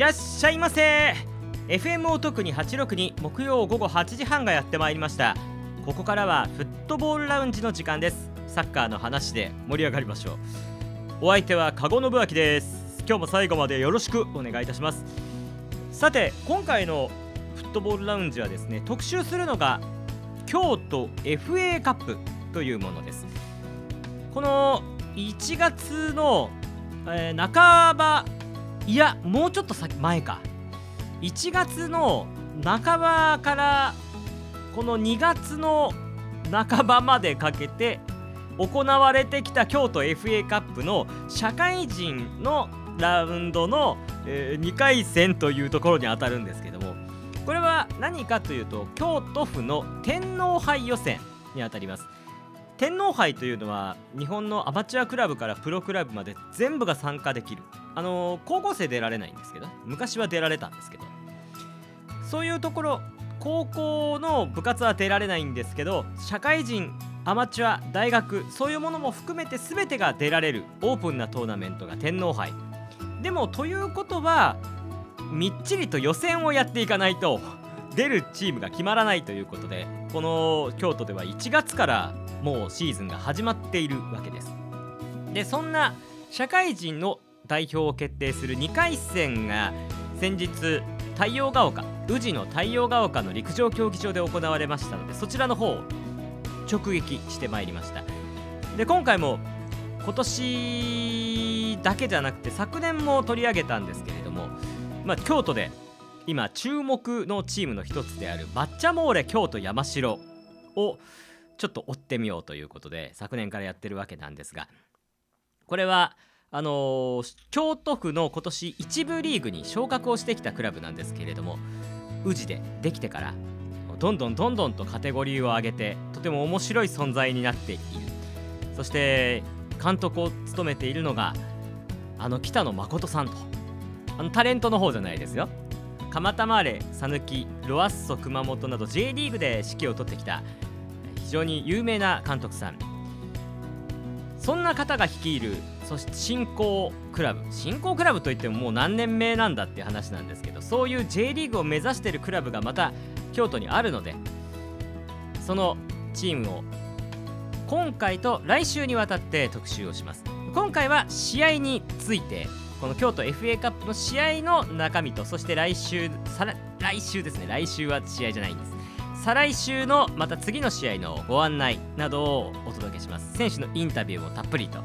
らっしゃいませ。FM を特に862木曜午後8時半がやってまいりました。ここからはフットボールラウンジの時間です。サッカーの話で盛り上がりましょう。お相手は籠信明です。今日も最後までよろしくお願いいたします。さて今回のフットボールラウンジはですね特集するのが京都 FA カップというものです。この1月の、えー、半ばいやもうちょっと先前か。1月の半ばからこの2月の半ばまでかけて行われてきた京都 FA カップの社会人のラウンドの、え、2回戦というところに当たるんですけどもこれは何かというと京都府の天皇杯予選にあたります。天皇杯というのは日本のアマチュアクラブからプロクラブまで全部が参加できる。あの、高校生出られないんですけど昔は出られたんですけど。そういうところ高校の部活は出られないんですけど社会人アマチュア大学そういうものも含めて全てが出られるオープンなトーナメントが天皇杯。でもということはみっちりと予選をやっていかないと。出るチームが決まらないということでこの京都では1月からもうシーズンが始まっているわけです。でそんな社会人の代表を決定する2回戦が先日太陽が丘宇治の太陽が丘の陸上競技場で行われましたのでそちらの方を直撃してまいりました。で今回も今年だけじゃなくて昨年も取り上げたんですけれども、まあ、京都で今注目のチームの一つであるバッチャモーレ京都山城をちょっと追ってみようということで昨年からやってるわけなんですがこれはあのー、京都府の今年一部リーグに昇格をしてきたクラブなんですけれども宇治でできてからどんどんどんどんとカテゴリーを上げてとても面白い存在になっている。そして監督を務めているのがあの北野誠さんと。あのタレントの方じゃないですよ。蒲田マーレ讃岐ロアッソ熊本など J リーグで指揮を執ってきた非常に有名な監督さん。そんな方が率いるそして新興クラブ。新興クラブといってももう何年目なんだっていう話なんですけどそういう J リーグを目指しているクラブがまた京都にあるのでそのチームを今回と来週にわたって特集をします。今回は試合についてこの京都 FA カップの試合の中身とそして来週来週ですね。来週は試合じゃないんです。再来週のまた次の試合のご案内などをお届けします。選手のインタビューをたっぷりと。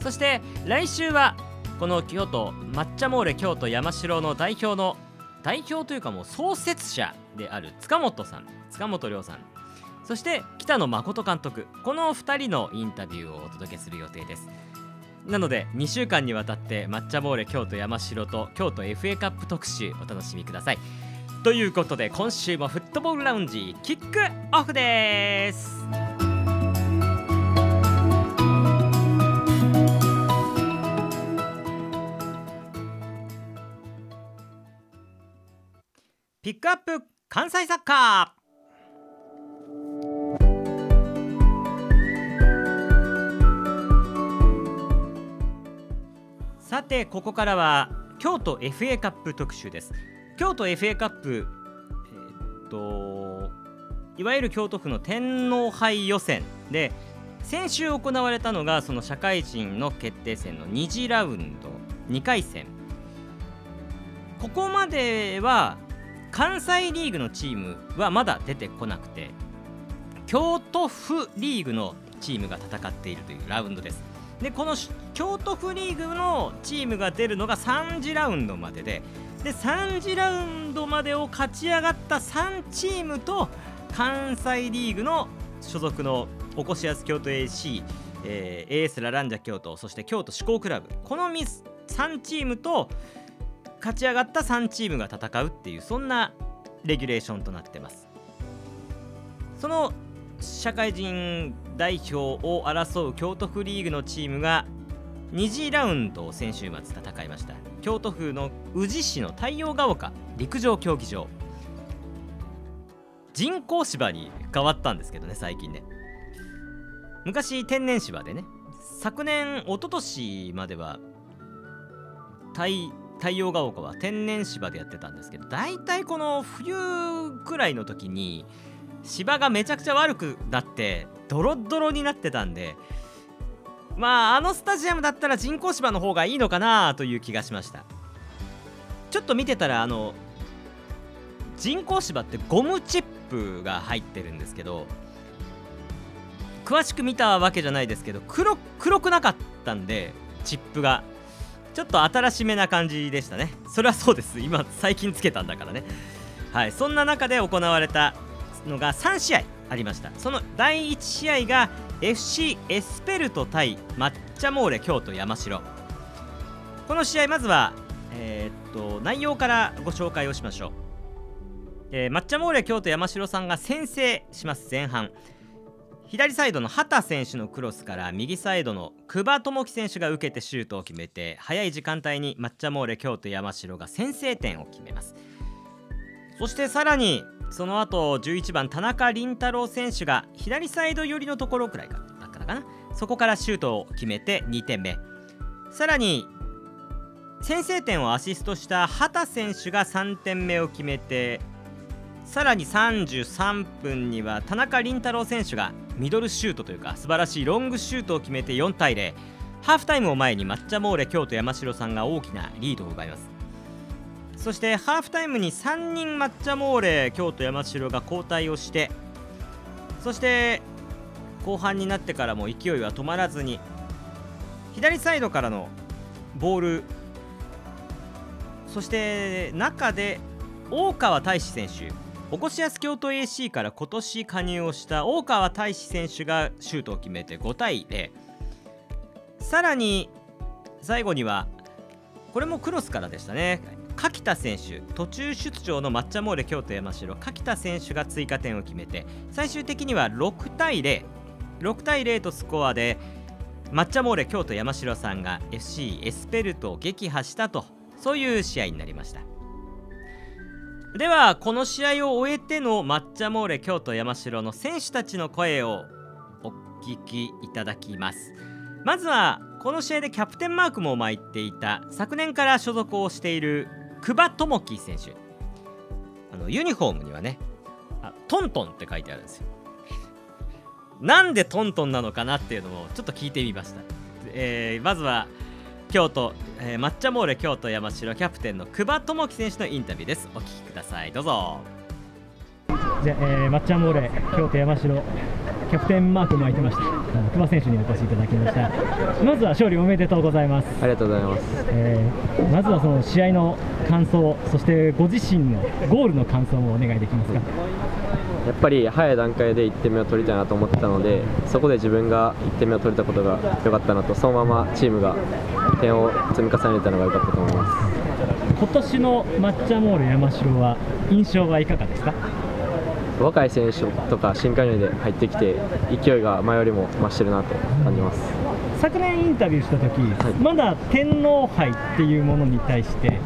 そして来週はこの京都抹茶モーレ京都山城の代表の代表というかもう創設者である塚本さん。塚本亮さん。そして北野誠監督。この2人のインタビューをお届けする予定です。なので2週間にわたって抹茶モーレ京都山城と京都 FA カップ特集お楽しみください。ということで今週もフットボールラウンジキックオフです。ピックアップ関西サッカー。さてここからは京都 FA カップ特集です。京都 FA カップえー、っといわゆる京都府の天皇杯予選で先週行われたのがその社会人の決定戦の2次ラウンド2回戦。ここまでは関西リーグのチームはまだ出てこなくて京都府リーグのチームが戦っているというラウンドです。でこの京都府リーグのチームが出るのが3次ラウンドまででで3次ラウンドまでを勝ち上がった3チームと関西リーグの所属のおこしやす京都 AC、えー、AS ラランジャ京都そして京都志向クラブこの3チームと勝ち上がった3チームが戦うっていうそんなレギュレーションとなってます。その社会人代表を争う京都府リーグのチームが2次ラウンドを先週末戦いました。京都府の宇治市の太陽が丘陸上競技場。人工芝に変わったんですけどね最近ね。昔天然芝でね昨年一昨年までは太太陽が丘は天然芝でやってたんですけど大体この冬くらいの時に芝がめちゃくちゃ悪くなってドロドロになってたんでまああのスタジアムだったら人工芝の方がいいのかなという気がしました。ちょっと見てたらあの人工芝ってゴムチップが入ってるんですけど詳しく見たわけじゃないですけど黒黒くなかったんでチップが。ちょっと新しめな感じでしたね。それはそうです。今最近つけたんだからね。はい。そんな中で行われたのが3試合ありました。その第1試合が FC エスペルト対抹茶モーレ京都山城。この試合まずはえー、っと内容からご紹介をしましょう、えー、抹茶モーレ京都山城さんが先制します前半。左サイドの畑選手のクロスから右サイドの久保智樹選手が受けてシュートを決めて早い時間帯に抹茶モーレ京都山城が先制点を決めます。そしてさらにその後11番田中麟太郎選手が左サイド寄りのところくらいかだったかな。そこからシュートを決めて2点目。さらに先制点をアシストした畑選手が3点目を決めてさらに33分には田中麟太郎選手がミドルシュートというか素晴らしいロングシュートを決めて4対0ハーフタイムを前に抹茶モーレ京都山城さんが大きなリードを奪います。そしてハーフタイムに3人抹茶モーレ京都山城が交代をしてそして後半になってからも勢いは止まらずに左サイドからのボールそして中で大川大志選手おこしやす京都 AC から今年加入をした大川大志選手がシュートを決めて5対0さらに最後にはこれもクロスからでしたね。柿田選手途中出場の抹茶モーレ京都山城柿田選手が追加点を決めて最終的には6対06対0とスコアで抹茶モーレ京都山城さんが FC エスペルトを撃破したとそういう試合になりました。ではこの試合を終えての抹茶モーレ京都山城の選手たちの声をお聞きいただきます。まずはこの試合でキャプテンマークも巻いていた昨年から所属をしている久保智樹選手。あのユニフォームにはねあトントンって書いてあるんですよ。なんでトントンなのかなっていうのをちょっと聞いてみました、えー、まずは京都、えー、抹茶モーレ京都山城キャプテンの久保智樹選手のインタビューです。お聞きください。どうぞ。じゃあ、えー、抹茶モーレ京都山城キャプテンマークも開いてました。久保選手にお越しいただきました。まずは勝利おめでとうございます。ありがとうございます、えー、まずはその試合の感想そしてご自身のゴールの感想もお願いできますか。やっぱり早い段階で1点目を取りたいなと思ってたのでそこで自分が1点目を取れたことが良かったなとそのままチームが点を積み重ねたのが良かったと思います。今年の抹茶モール山城は印象はいかがですか？若い選手とか新加入で入ってきて勢いが前よりも増してるなと感じます。昨年インタビューした時、はい、まだ天皇杯っていうものに対して、はい、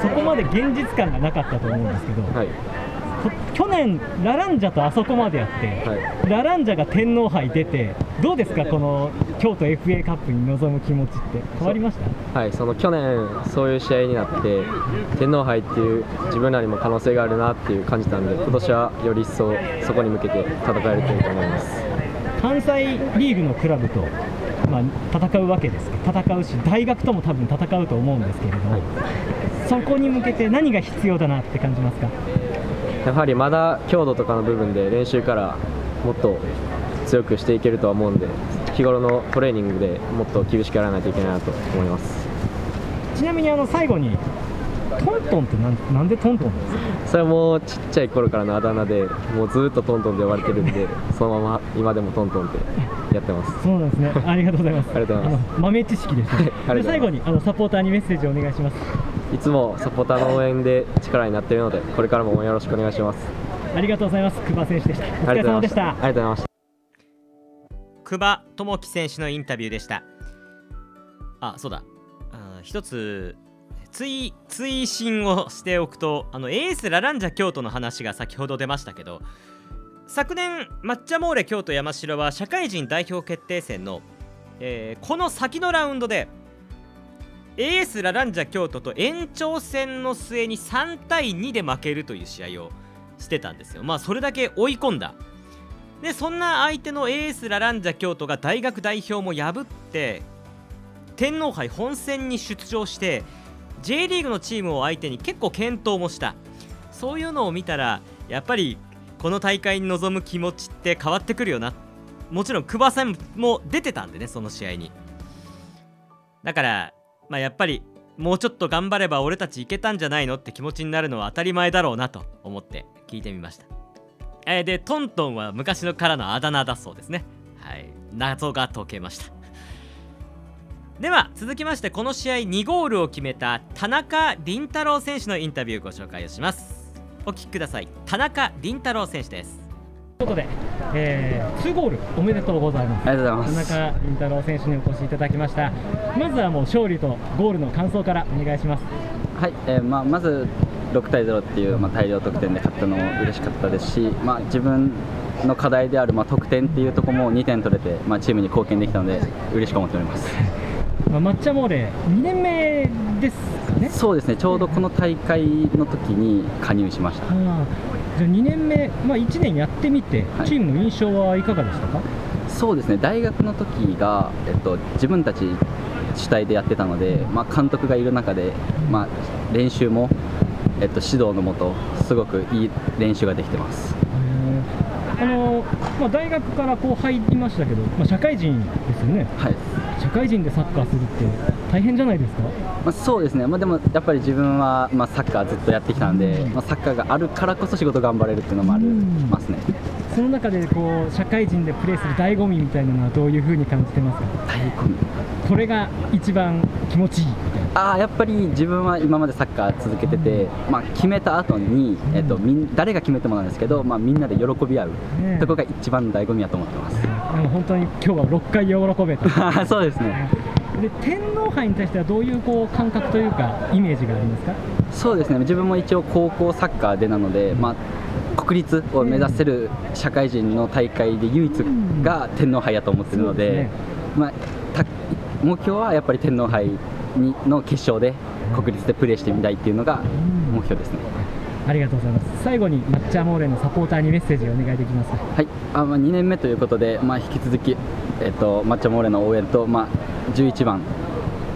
そこまで現実感がなかったと思うんですけど、はい去年、ラランジャとあそこまでやって、はい、ラランジャが天皇杯出て、どうですか、この京都 FA カップに臨む気持ちって？変わりました？はいその去年、そういう試合になって天皇杯っていう自分らにも可能性があるなっていう感じたんで今年はより一層そこに向けて戦えるといいと思います。関西リーグのクラブと、まあ、戦うわけです戦うし大学とも多分戦うと思うんですけれども、はい、そこに向けて何が必要だなって感じますか？やはりまだ強度とかの部分で練習からもっと強くしていけるとは思うんで日頃のトレーニングでもっと厳しくやらないといけないなと思います。ちなみにあの最後にトントンってなんなんでトントンですか？それはもうちっちゃい頃からのあだ名でもうずっとトントンで呼ばれてるんでそのまま今でもトントンってやってます。そうなんですね。ありがとうございます。ありがとうございます。豆知識です、ね、で最後にあのサポーターにメッセージをお願いしますいつもサポーターの応援で力になっているのでこれからも応援よろしくお願いします。ありがとうございます。久保選手でした。お疲れ様でした。ありがとうございました。久保智樹選手のインタビューでした。あそうだ。あ一つ追追伸をしておくとあのエースラランジャ京都の話が先ほど出ましたけど昨年抹茶モーレ京都山城は社会人代表決定戦の、えー、この先のラウンドでエースラランジャ京都と延長戦の末に3対2で負けるという試合をしてたんですよ。まあそれだけ追い込んだ。でそんな相手のエースラランジャ京都が大学代表も破って天皇杯本戦に出場して J リーグのチームを相手に結構健闘もした。そういうのを見たらやっぱりこの大会に臨む気持ちって変わってくるよな。もちろん久保さんも出てたんでねその試合に。だからまあやっぱりもうちょっと頑張れば俺たちいけたんじゃないのって気持ちになるのは当たり前だろうなと思って聞いてみました。えー、でトントンは昔のからのあだ名だそうですね。はい。謎が解けましたでは続きましてこの試合2ゴールを決めた田中凛太郎選手のインタビューご紹介をします。お聞きください。田中凛太郎選手です。ということで、えー、2ゴールおめでとうございます。ありがとうございます。田中凛太郎選手にお越しいただきました。まずはもう勝利とゴールの感想からお願いします。はい、えーまあ、まず6対0っていう、まあ、大量得点で勝ったのも嬉しかったですし、まあ、自分の課題である、まあ、得点っていうところも2点取れて、まあ、チームに貢献できたので嬉しく思っております。まあ、抹茶モーレ2年目ですかね。そうですねちょうどこの大会の時に加入しました。あじゃあ2年目、まあ、1年やってみて、はい。チームの印象はいかがでしたか？そうですね。大学の時が、えっと、自分たち主体でやってたので、まあ、監督がいる中で、まあ、練習も、えっと、指導のもとすごくいい練習ができてます。あのまあ、大学からこう入りましたけど、まあ、社会人ですよね。はい。社会人でサッカーするって大変じゃないですか？まあ、そうですね、まあ、でもやっぱり自分は、まあ、サッカーずっとやってきたんで、まあ、サッカーがあるからこそ仕事頑張れるっていうのもありますね。その中でこう社会人でプレーする醍醐味みたいなのはどういうふうに感じてますか？大根これが一番気持ちいい。あーやっぱり自分は今までサッカー続けてて、まあ、決めた後に、えっとみん誰が決めてもなんですけど、まあ、みんなで喜び合う。ねえ。とこが一番の醍醐味だと思ってます。でも本当に今日は6回喜べた そうですねで天皇杯に対してはどういうこう感覚というかイメージがありますか？そうですね。自分も一応高校サッカーでなので、まあ、国立を目指せる社会人の大会で唯一が天皇杯やと思ってるので,、そうですね。まあ、た目標はやっぱり天皇杯にの決勝で国立でプレーしてみたいっていうのが目標ですね。ありがとうございます。最後に抹茶モーレのサポーターにメッセージをお願いできますか？はい、あまあ、2年目ということで、まあ、引き続き、えっと、抹茶モーレの応援と、まあ、11番、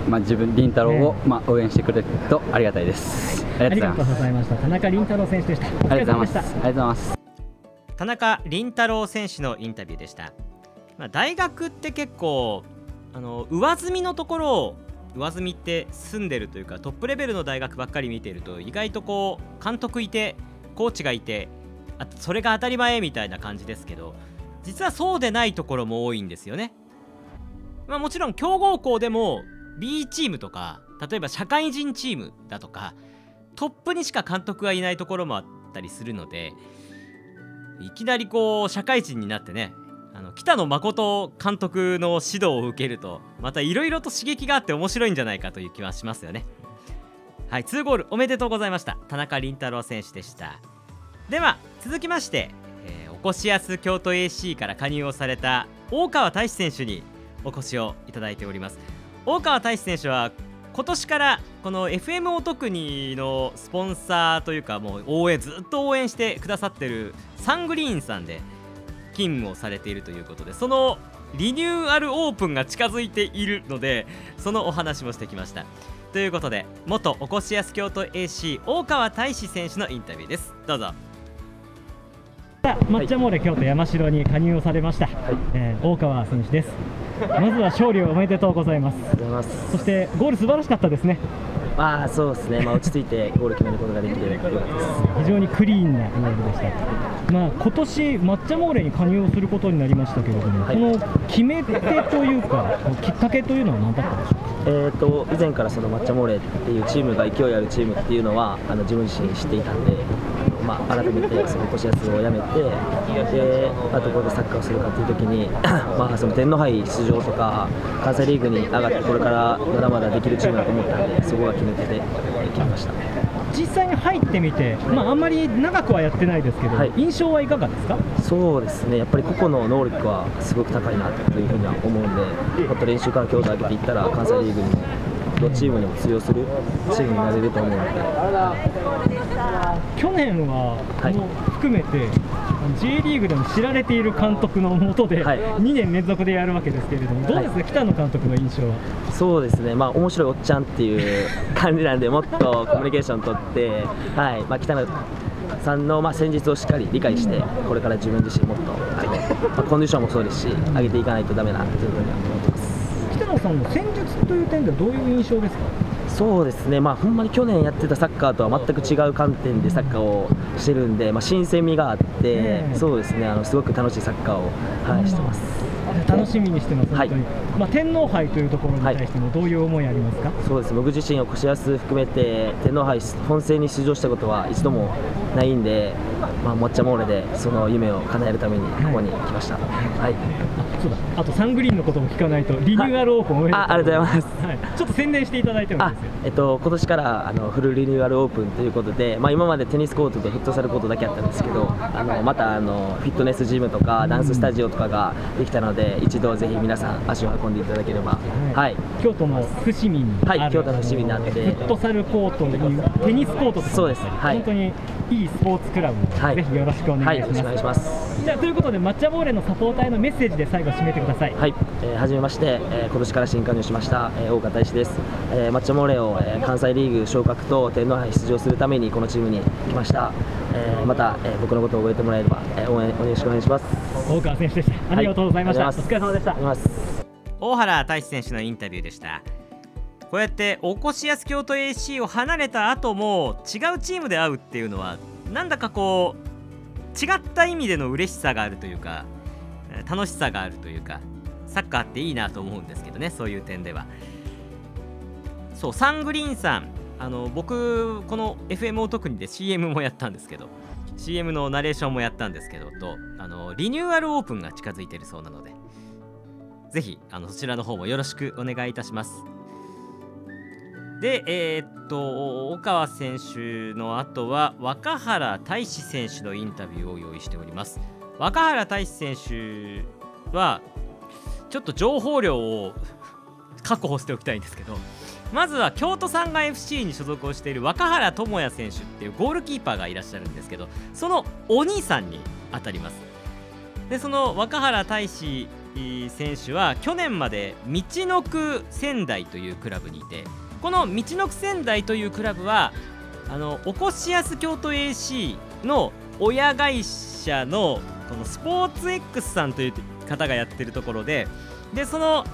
まあ、自分、凛太郎を、まあ、応援してくれるとありがたいです。あありがとうございました。田中凛太郎選手でした。おありがとうございます。ありがとうございます。田中凛太郎選手のインタビューでした、まあ、大学って結構あの上積みのところを上積みって住んでるというかトップレベルの大学ばっかり見ていると意外とこう監督いてコーチがいてあそれが当たり前みたいな感じですけど実はそうでないところも多いんですよね、まあ、もちろん強豪校でも B チームとか例えば社会人チームだとかトップにしか監督がいないところもあったりするのでいきなりこう社会人になってねあの北野誠監督の指導を受けるとまたいろいろと刺激があって面白いんじゃないかという気はしますよね。はい2ゴールおめでとうございました。田中凛太郎選手でした。では続きまして、えー、おこしやす京都 AC から加入をされた大川大志選手にお越しをいただいております。大川大志選手は今年からこの FM お得にのスポンサーというかもう応援ずっと応援してくださってるサングリーンさんで勤務をされているということでそのリニューアルオープンが近づいているのでそのお話もしてきました。ということで元おこしやす京都 AC 大川大志選手のインタビューです。どうぞ。さあ抹茶モーレ京都山城に加入をされました、えー大川選手です まずは勝利をおめでとうございます。そしてゴール素晴らしかったですねまあそうですね。まあ落ち着いてゴール決めることができてよかったです。非常にクリーンなゴールでしたまあ今年抹茶モーレに加入をすることになりましたけれども、はいこの決め手というかきっかけというのは何だったんでしょうか？えっと以前からその抹茶モーレっていうチームが勢いあるチームっていうのはあの自分自身知っていたんで。まあ、改めてその腰安をやめてで、まあ、どこでサッカーをするかという時に、まあ、その天皇杯出場とか関西リーグに上がってこれからまだまだできるチームだと思ったんでそこが決め手でえー決めました。実際に入ってみて、まあ、あんまり長くはやってないですけど、はい。印象はいかがですか？そうですね、やっぱり個々の能力はすごく高いなというふうには思うんで、もっと練習から強度を上げていったら、関西リーグにもどチームにも通用するチームになれると思うので。去年は、はい、も含めて J リーグでも知られている監督のもとで、2年連続でやるわけですけれども、どうですか、はい、北野監督の印象は。そうですね、まあ面白いおっちゃんっていう感じなんで、もっと コミュニケーション取って、はい。まあ、北野さんのまあ戦術をしっかり理解して、これから自分自身もっとあの、まあ、コンディションもそうですし、上げていかないとだめなというふうに思さんの戦術という点ではどういう印象ですか？そうですね、まあ、ほんまに去年やってたサッカーとは全く違う観点でサッカーをしてるんで、まあ、新鮮味があって、そうですね。あのすごく楽しいサッカーを、はい、してます。楽しみにしてます、はい、まあ、天皇杯というところに対しても、どういう思いありますか、はい、そうです。僕自身を腰安含めて、天皇杯本戦に出場したことは一度もないんで、まあ、もっちゃモーレでその夢を叶えるためにここに来ました、はい、はい、あそうだ。あとサングリーンのことも聞かないと、リニューアルオープンおめでとうあありがとうございます、はい、ちょっと宣伝していただいてもえっと今年からあのフルリニューアルオープンということで、まあ、今までテニスコートとフットサルコートだけあったんですけど、あのまたあのフィットネスジムとかダンススタジオとかができたので、一度ぜひ皆さん足を運んでいただければ、はい、京都の伏見にはい京都の伏見にあって。フットサルコートにテニスコートそうです、はい、本当にいいスポーツクラブ、はい、ぜひよろしくお願いします、はい、お願いします。じゃということで抹茶ボーレのサポーターへのメッセージで最後締めてください。はい、えー、はじめまして、えー、今年から新加入しました、えー、大岡大志です、えー、抹茶ボーレを、えー、関西リーグ昇格と天皇杯出場するためにこのチームに来ました、えー、また、えー、僕のことを覚えてもらえれば、えー、応援よろしくお願いします。大川選手でした。ありがとうございました、はい、お疲れ様でした。大原大志選手のインタビューでした。こうやっておこしやす京都 AC を離れた後も違うチームで会うっていうのはなんだかこう違った意味での嬉しさがあるというか楽しさがあるというかサッカーっていいなと思うんですけどねそういう点では。そうサングリーンさんあの僕この FM を特にで CM もやったんですけど CM のナレーションもやったんですけどとあのリニューアルオープンが近づいてるそうなのでぜひあのそちらの方もよろしくお願いいたします。で、えー、っと、大川選手の後は若原大志選手のインタビューを用意しております。若原大志選手は、ちょっと情報量を確保しておきたいんですけど、まずは京都産が FC に所属をしている若原智也選手っていうゴールキーパーがいらっしゃるんですけど、そのお兄さんにあたります。で、その若原大志選手は去年まで道のく仙台というクラブにいてこの道のく仙台というクラブはあのおこしやす京都 AC の親会社のこのスポーツ X さんという方がやってるところででその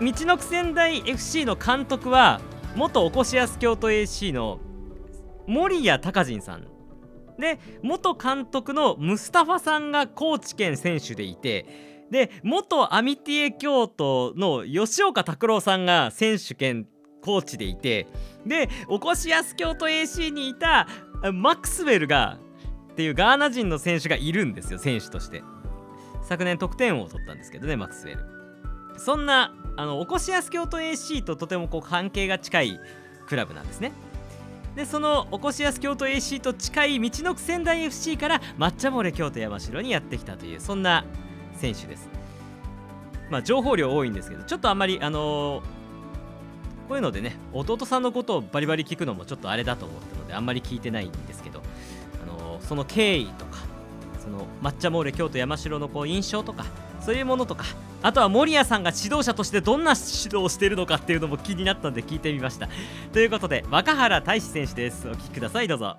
道のく仙台 FC の監督は元おこしやす京都 AC の守谷隆人さんで元監督のムスタファさんが高知県選手でいてで元アミティエ京都の吉岡拓郎さんが選手兼コーチでいてでおこしやす京都 AC にいたマックスウェルがっていうガーナ人の選手がいるんですよ選手として。昨年得点王を取ったんですけどねマクスウェル。そんなあのおこしやす京都 AC ととてもこう関係が近いクラブなんですねでそのおこしやす京都 AC と近い道のく仙台 FC から抹茶漏れ京都山城にやってきたというそんな選手です。まあ、情報量多いんですけど、ちょっとあんまり、あのー、こういうのでね、弟さんのことをバリバリ聞くのもちょっとあれだと思ったので、あんまり聞いてないんですけど、あのー、その経緯とか、その抹茶モーレ京都山城のこう印象とか、そういうものとか、あとは守谷さんが指導者としてどんな指導をしているのかっていうのも気になったんで聞いてみました。ということで、若原大志選手です。お聞きください、どうぞ。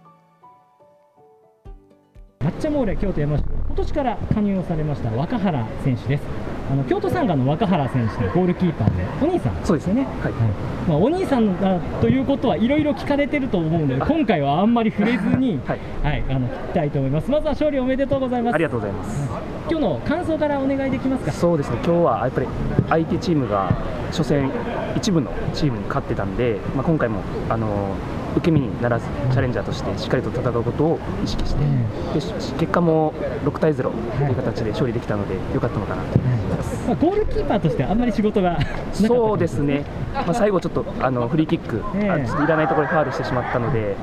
抹茶モーレ京都山下今年から加入をされました若原選手ですあの京都サンガの若原選手のゴールキーパーでお兄さんそうですよね、はい、はい、まあ、お兄さんだということはいろいろ聞かれてると思うので今回はあんまり触れずに、はい、はい、あの聞きたいと思います。まずは勝利おめでとうございます。ありがとうございます、はい、今日の感想からお願いできますか？そうですね。今日はやっぱり相手チームが初戦一部のチームに勝ってたんで、まあ、今回もあの受け身にならずチャレンジャーとしてしっかりと戦うことを意識してで結果も6対0という形で勝利できたので良かったのかなと思います、まあ、ゴールキーパーとしてあんまり仕事がそうですね、まあ、最後ちょっとあのフリーキック、えー、いらないところでファウルしてしまったので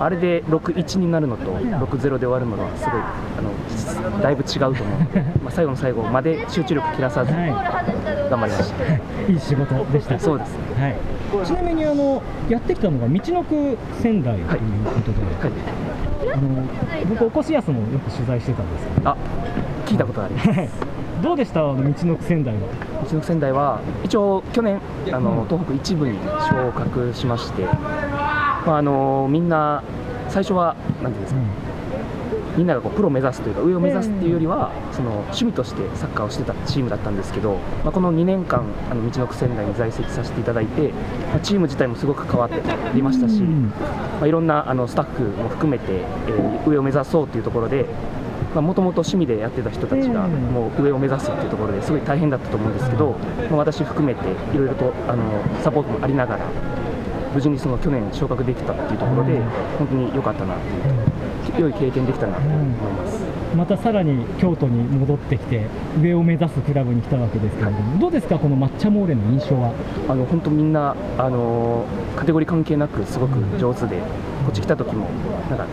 あれで6-1になるのと6-0で終わるのはすごいあのだいぶ違うと思う。の でまあ最後の最後まで集中力切らさず頑張りました、はい、いい仕事でした。そうです、はいちなみにあのやってきたのが道のく仙台ということで、はい。はい、あの僕おこしやすもよく取材してたんです。けどあ聞いたことあります。どうでした？道のく仙台は。道のく仙台は一応去年あの東北一部に昇格しまして、まあ、あのみんな最初は何ていうんですか、うんみんながこうプロを目指すというか上を目指すっていうよりは、その趣味としてサッカーをしてたチームだったんですけど、まあ、この2年間あの道のく仙台に在籍させていただいて、まあ、チーム自体もすごく変わっておりましたし、まあ、いろんなあのスタッフも含めて、えー、上を目指そうというところでもともと趣味でやってた人たちがもう上を目指すっていうところですごい大変だったと思うんですけど、まあ、私含めていろいろとあのサポートもありながら無事にその去年昇格できたっていうところで本当に良かったなっていう良い経験できたなと思います。またさらに京都に戻ってきて上を目指すクラブに来たわけですけれども、はい、どうですか、この抹茶モーレの印象は？あの本当みんなあのカテゴリー関係なくすごく上手で、こっち来た時もなんか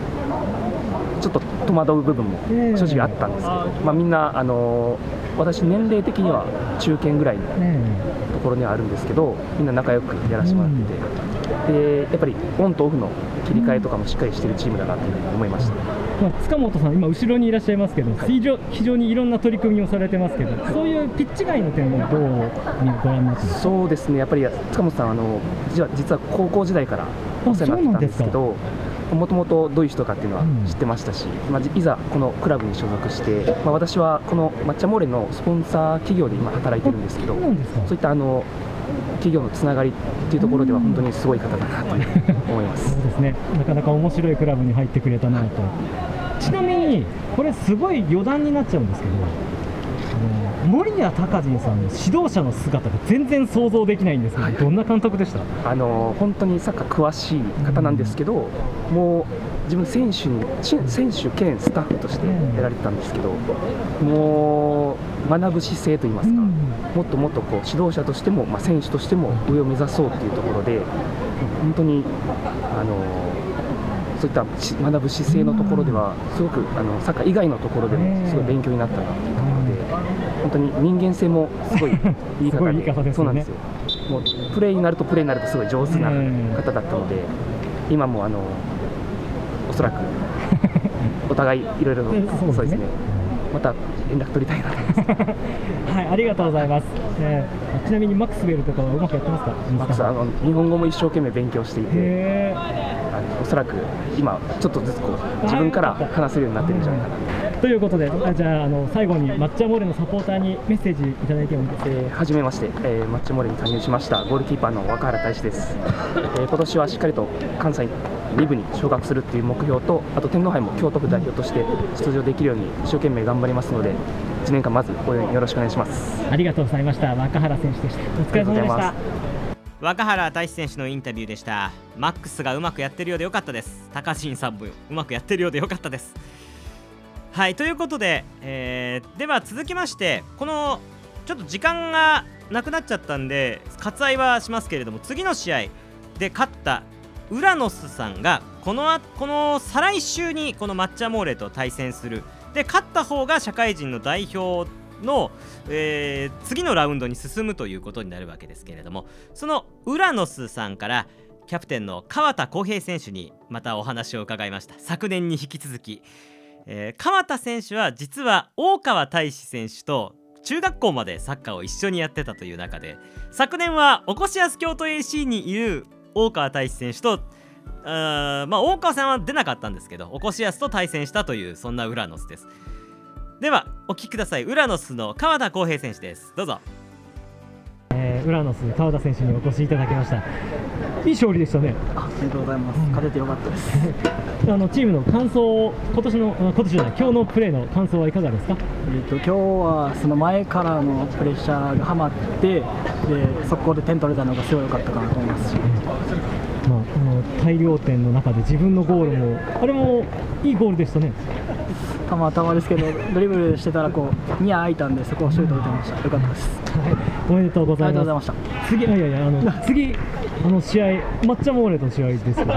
ちょっと戸惑う部分も正直あったんですけど、まあ、みんなあの私年齢的には中堅ぐらいのところにはあるんですけどみんな仲良くやらせてもらってて、でやっぱりオンとオフの切り替えとかもしっかりしてるチームだなというふうに思いました。まあ、塚本さん、今、後ろにいらっしゃいますけど、はい、非常非常にいろんな取り組みをされてますけど、そういうピッチ外の点もどうご覧になってます？そうですね、やっぱり塚本さん、あの実は高校時代からお世話になってたんですけど、もともとどういう人かっていうのは知ってましたし、うん、まあ、いざこのクラブに所属して、まあ、私はこの抹茶モーレのスポンサー企業で今働いてるんですけどそういったあの企業のつながりっていうところでは本当にすごい方だなと思います。そうですね。なかなか面白いクラブに入ってくれたなと。ちなみにこれすごい余談になっちゃうんですけど森谷隆人さんの指導者の姿が全然想像できないんですけど、はい、どんな監督でした？あの本当にサッカー詳しい方なんですけど、うん、もう自分選手に選手兼スタッフとしてやられてたんですけど、うん、もう学ぶ姿勢といいますか、うん、もっともっとこう指導者としても、まあ、選手としても上を目指そうというところで本当にあのそういった学ぶ姿勢のところではすごくあのサッカー以外のところでもすごい勉強になったなというところで本当に人間性もすごい いい方でね、そうなんですよ。もうプレーになるとプレーになるとすごい上手な方だったので今もあのおそらく お互いいろいろそうですねまた連絡取りたいなと思います。はい、ありがとうございます。えー、ちなみにマックスウェルとかはうまくやってますか？マックスあの日本語も一生懸命勉強していて、おそらく今ちょっとずつこう自分から話せるようになってるんじゃないかな。ということで、じゃああの最後に抹茶モーレのサポーターにメッセージいただいてもいいですか？えー、初めまして、えー、抹茶モーレに加入しましたゴールキーパーの若原大志です。えー、今年はしっかりと関西2部に昇格するっていう目標とあと天皇杯も京都府代表として出場できるように一生懸命頑張りますので1年間まず応援よろしくお願いします。ありがとうございました。若原選手でした。お疲れ様でした。若原大志選手のインタビューでした。マックスがうまくやってるようでよかったです。高新さんもうまくやってるようでよかったです。はいということで、えー、では続きましてこのちょっと時間がなくなっちゃったんで割愛はしますけれども次の試合で勝ったウラノスさんがこのあこの再来週にこの抹茶モーレと対戦する。で勝った方が社会人の代表の、えー、次のラウンドに進むということになるわけですけれども。そのウラノスさんからキャプテンの川田浩平選手にまたお話を伺いました。昨年に引き続き、えー、川田選手は実は大川大志選手と中学校までサッカーを一緒にやってたという中で昨年はおこしやす京都 AC にいる大川大志選手とあまあ大川さんは出なかったんですけどおこしやすと対戦したというそんなウラノスです。ではお聞きください。ウラノスの川田浩平選手です。どうぞ。えー、ウラノス川田選手にお越しいただきました。いい勝利でしたね。ありがとうございます、勝ててよかったです。あのチームの感想今年の今年じゃない今日のプレーの感想はいかがですか？えっ、と今日はその前からのプレッシャーがはまってで速攻で点取れたのがすごい良かったかなと思いますし、まあ、あの大量点の中で自分のゴールもあれもいいゴールでしたね。たまたまですけどドリブルしてたらこうニア開いたんでそこをシュート打てました。よかったです、はい、おめでとうございます。次いやいやあの次あの試合抹茶モーレと試合ですけど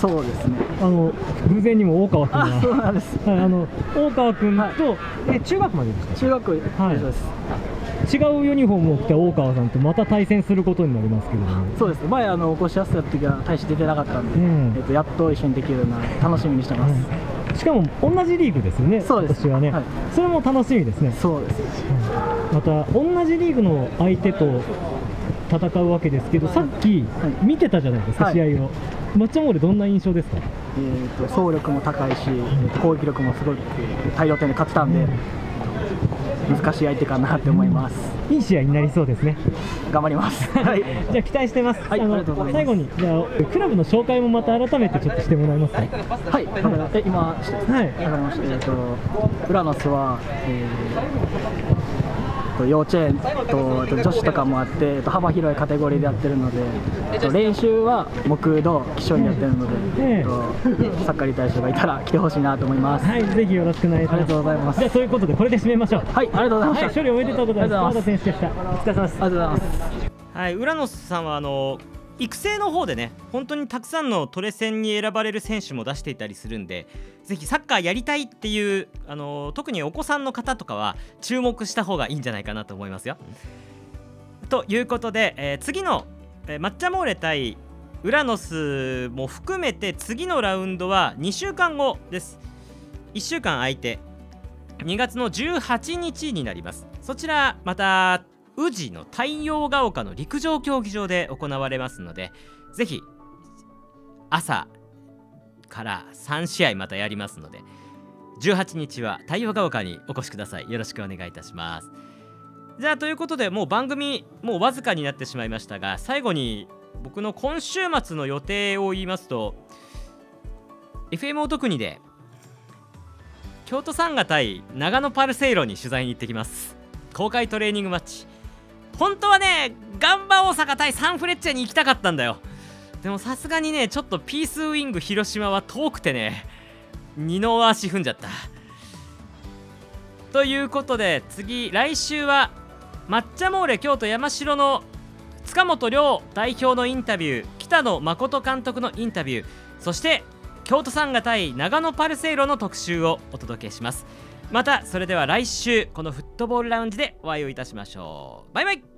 そうですね。あの偶然にも大川君が。そうなんです、はい、あの大川君と、はい、え中学まででした中学はいです違うユニフォームを着た大川さんとまた対戦することになりますけれども。そうです前あのお越しやすかった時は大して出てなかったんで、うん。えっと、やっと一緒にできるな楽しみにしてます、しかも同じリーグですよね。そうです。はね、はい。それも楽しみですね。そうです。また同じリーグの相手と戦うわけですけどさっき見てたじゃないですか、はい。試合を。マッチャモーレどんな印象ですか？えー、と走力も高いし、攻撃力もすごく大量点で勝ってたんで、難しい相手かなって思います、いい試合になりそうですね。頑張ります。はい。じゃあ期待してます、はいあの最後にじゃあクラブの紹介もまた改めてちょっとしてもらえます。かはい、わかりましたえ今はい。わかりました。えっ、とウラノスは、えーと幼稚園とえっと女子とかもあって、えっと幅広いカテゴリーでやってるので、えっと練習は木土基礎にやってるので、ええ。えっとサッカーに対象がいたら来てほしいなと思います。はいぜひよろしくお願いします。ありがとうございます。じゃあそういうことでこれで締めましょう。はい、ありがとうございました。はい勝利おめでとうございますありがとうございます。川田選手でした。お疲れ様です。ありがとうございます。はい、浦野さんはあの育成の方でね本当にたくさんのトレセンに選ばれる選手も出していたりするんでぜひサッカーやりたいっていうあの特にお子さんの方とかは注目した方がいいんじゃないかなと思いますよ。ということで、えー次の、えー抹茶モーレ対ウラノスも含めて次のラウンドは2週間後です。1週間空いて2月の18日になります。そちらまた宇治の太陽が丘の陸上競技場で行われますのでぜひ朝から3試合またやりますので18日は太陽が丘にお越しください。よろしくお願いいたします。じゃあということでもう番組もうわずかになってしまいましたが最後に僕の今週末の予定を言いますと FM お得にで京都サンガ対長野パルセイロに取材に行ってきます。公開トレーニングマッチ。本当はねガンバ大阪対サンフレッチェに行きたかったんだよ。でもさすがにねちょっとピースウィング広島は遠くてね二の足踏んじゃった。ということで次来週は抹茶モーレ京都山城の塚本亮代表のインタビュー北野誠監督のインタビューそして京都サンガ対長野パルセイロの特集をお届けします。またそれでは来週このフットボールラウンジでお会いをいたしましょう。バイバイ。